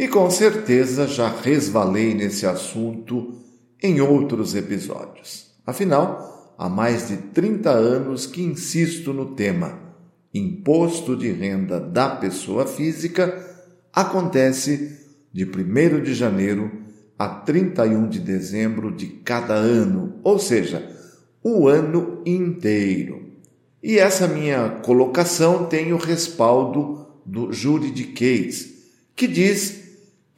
E com certeza já resvalei nesse assunto em outros episódios. Afinal, há mais de 30 anos que insisto no tema. Imposto de renda da pessoa física acontece de 1 de janeiro a 31 de dezembro de cada ano, ou seja, o ano inteiro. E essa minha colocação tem o respaldo do juridiquês, que diz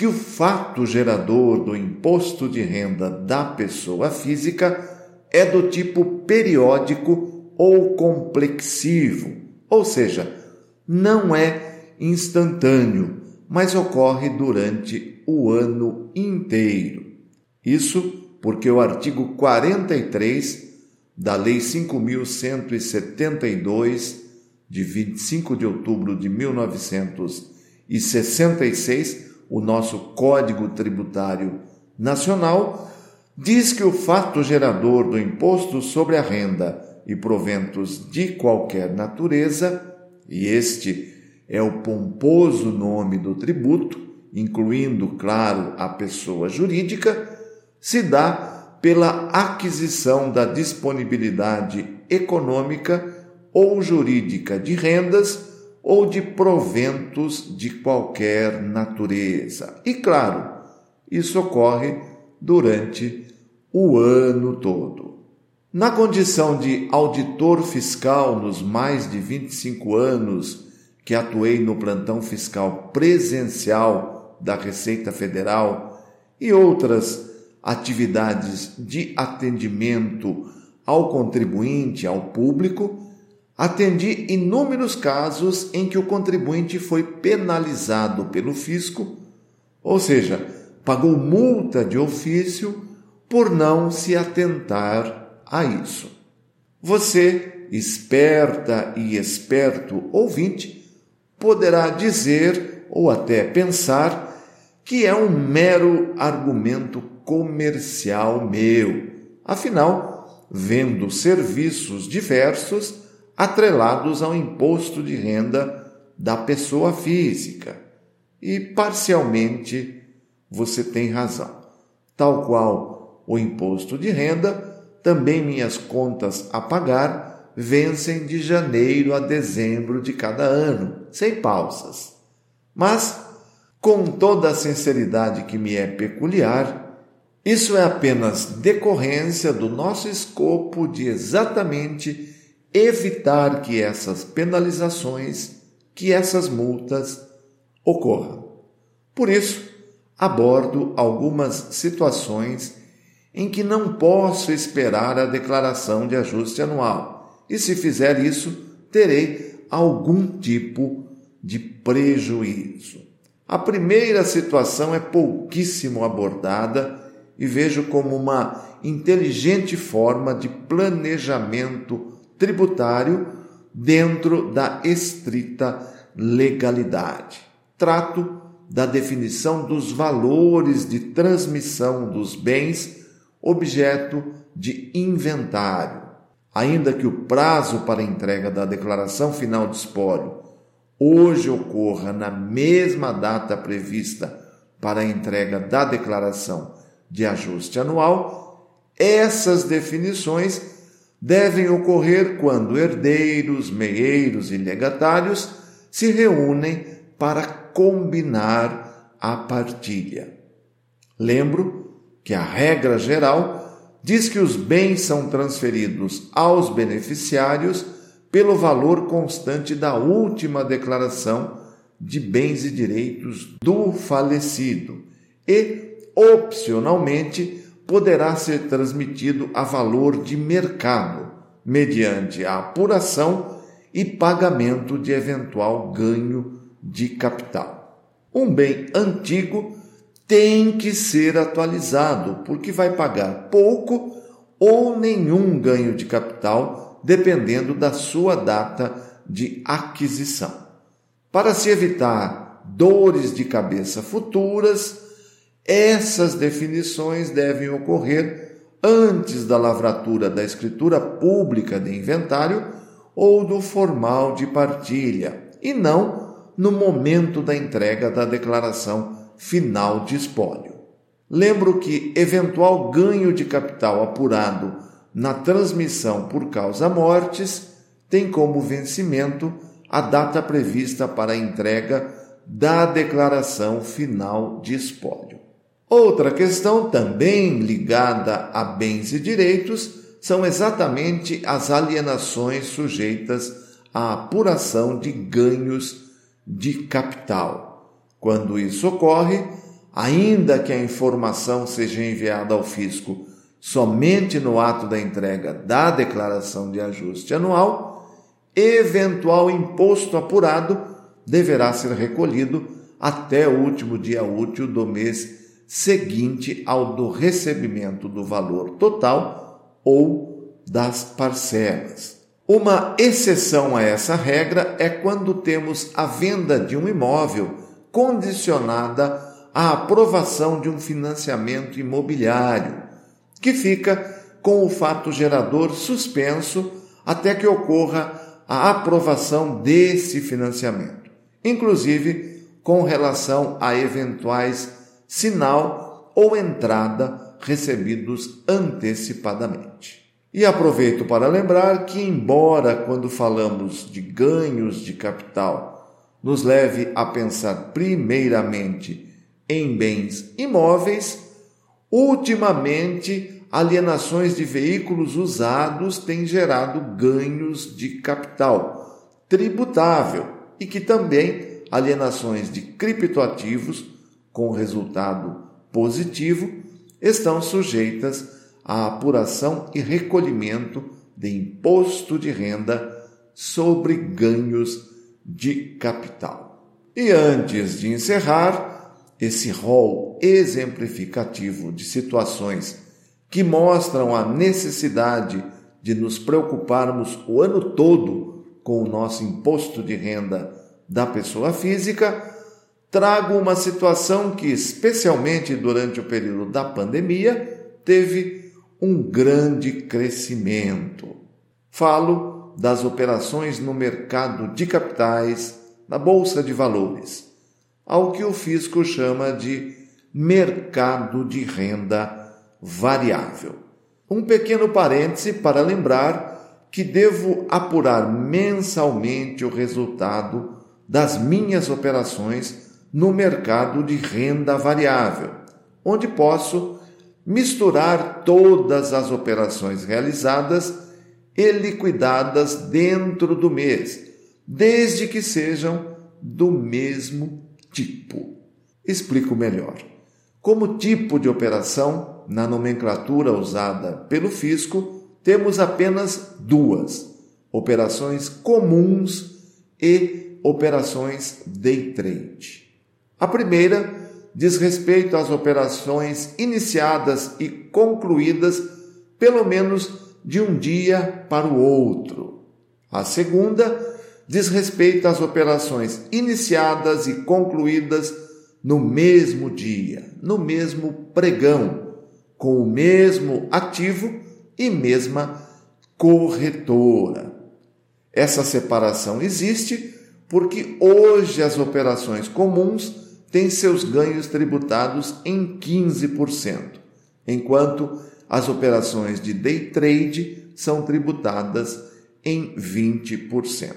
que o fato gerador do imposto de renda da pessoa física é do tipo periódico ou complexivo, ou seja, não é instantâneo, mas ocorre durante o ano inteiro. Isso porque o artigo 43 da Lei 5172 de 25 de outubro de 1966 o nosso Código Tributário Nacional, diz que o fato gerador do imposto sobre a renda e proventos de qualquer natureza, e este é o pomposo nome do tributo, incluindo, claro, a pessoa jurídica, se dá pela aquisição da disponibilidade econômica ou jurídica de rendas ou de proventos de qualquer natureza. E claro, isso ocorre durante o ano todo. Na condição de auditor fiscal nos mais de 25 anos que atuei no plantão fiscal presencial da Receita Federal e outras atividades de atendimento ao contribuinte, ao público, Atendi inúmeros casos em que o contribuinte foi penalizado pelo fisco, ou seja, pagou multa de ofício por não se atentar a isso. Você, esperta e esperto ouvinte, poderá dizer ou até pensar que é um mero argumento comercial meu. Afinal, vendo serviços diversos, atrelados ao imposto de renda da pessoa física. E parcialmente você tem razão. Tal qual o imposto de renda, também minhas contas a pagar vencem de janeiro a dezembro de cada ano, sem pausas. Mas, com toda a sinceridade que me é peculiar, isso é apenas decorrência do nosso escopo de exatamente evitar que essas penalizações, que essas multas ocorram. Por isso, abordo algumas situações em que não posso esperar a declaração de ajuste anual, e se fizer isso, terei algum tipo de prejuízo. A primeira situação é pouquíssimo abordada e vejo como uma inteligente forma de planejamento tributário dentro da estrita legalidade. Trato da definição dos valores de transmissão dos bens objeto de inventário. Ainda que o prazo para entrega da declaração final de espólio hoje ocorra na mesma data prevista para a entrega da declaração de ajuste anual, essas definições devem ocorrer quando herdeiros, meieiros e legatários se reúnem para combinar a partilha. Lembro que a regra geral diz que os bens são transferidos aos beneficiários pelo valor constante da última declaração de bens e direitos do falecido e, opcionalmente, poderá ser transmitido a valor de mercado, mediante a apuração e pagamento de eventual ganho de capital. Um bem antigo tem que ser atualizado, porque vai pagar pouco ou nenhum ganho de capital, dependendo da sua data de aquisição. Para se evitar dores de cabeça futuras, essas definições devem ocorrer antes da lavratura da escritura pública de inventário ou do formal de partilha, e não no momento da entrega da declaração final de espólio. Lembro que eventual ganho de capital apurado na transmissão por causa mortes tem como vencimento a data prevista para a entrega da declaração final de espólio. Outra questão também ligada a bens e direitos são exatamente as alienações sujeitas à apuração de ganhos de capital. Quando isso ocorre, ainda que a informação seja enviada ao fisco somente no ato da entrega da declaração de ajuste anual, eventual imposto apurado deverá ser recolhido até o último dia útil do mês seguinte ao do recebimento do valor total ou das parcelas. Uma exceção a essa regra é quando temos a venda de um imóvel condicionada à aprovação de um financiamento imobiliário, que fica com o fato gerador suspenso até que ocorra a aprovação desse financiamento, inclusive com relação a eventuais sinal ou entrada recebidos antecipadamente. E aproveito para lembrar que, embora quando falamos de ganhos de capital nos leve a pensar primeiramente em bens imóveis, ultimamente alienações de veículos usados têm gerado ganhos de capital tributável e que também alienações de criptoativos com resultado positivo estão sujeitas à apuração e recolhimento de imposto de renda sobre ganhos de capital. E antes de encerrar, esse rol exemplificativo de situações que mostram a necessidade de nos preocuparmos o ano todo com o nosso imposto de renda da pessoa física, trago uma situação que, especialmente durante o período da pandemia, teve um grande crescimento. Falo das operações no mercado de capitais, na bolsa de valores, ao que o fisco chama de mercado de renda variável. Um pequeno parêntese para lembrar que devo apurar mensalmente o resultado das minhas operações no mercado de renda variável, onde posso misturar todas as operações realizadas e liquidadas dentro do mês, desde que sejam do mesmo tipo. Explico melhor. Como tipo de operação, na nomenclatura usada pelo fisco, temos apenas duas: operações comuns e operações day trade. A primeira diz respeito às operações iniciadas e concluídas pelo menos de um dia para o outro. A segunda diz respeito às operações iniciadas e concluídas no mesmo dia, no mesmo pregão, com o mesmo ativo e mesma corretora. Essa separação existe porque hoje as operações comuns têm seus ganhos tributados em 15%, enquanto as operações de day trade são tributadas em 20%.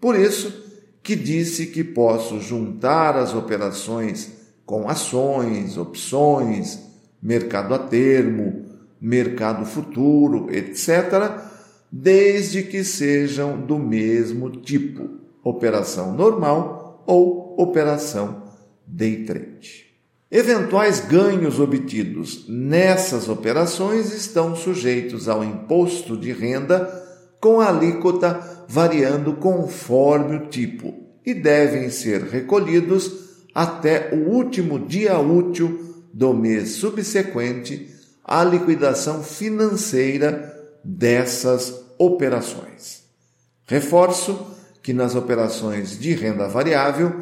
Por isso que disse que posso juntar as operações com ações, opções, mercado a termo, mercado futuro, etc., desde que sejam do mesmo tipo, operação normal ou operação day trade. Eventuais ganhos obtidos nessas operações estão sujeitos ao imposto de renda com a alíquota variando conforme o tipo e devem ser recolhidos até o último dia útil do mês subsequente à liquidação financeira dessas operações. Reforço que nas operações de renda variável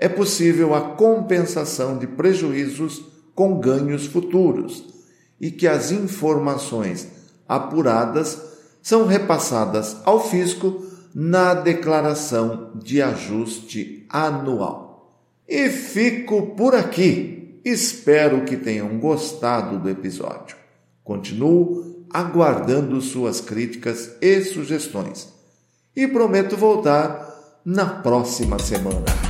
é possível a compensação de prejuízos com ganhos futuros e que as informações apuradas são repassadas ao fisco na declaração de ajuste anual. E fico por aqui. Espero que tenham gostado do episódio. Continuo aguardando suas críticas e sugestões. E prometo voltar na próxima semana.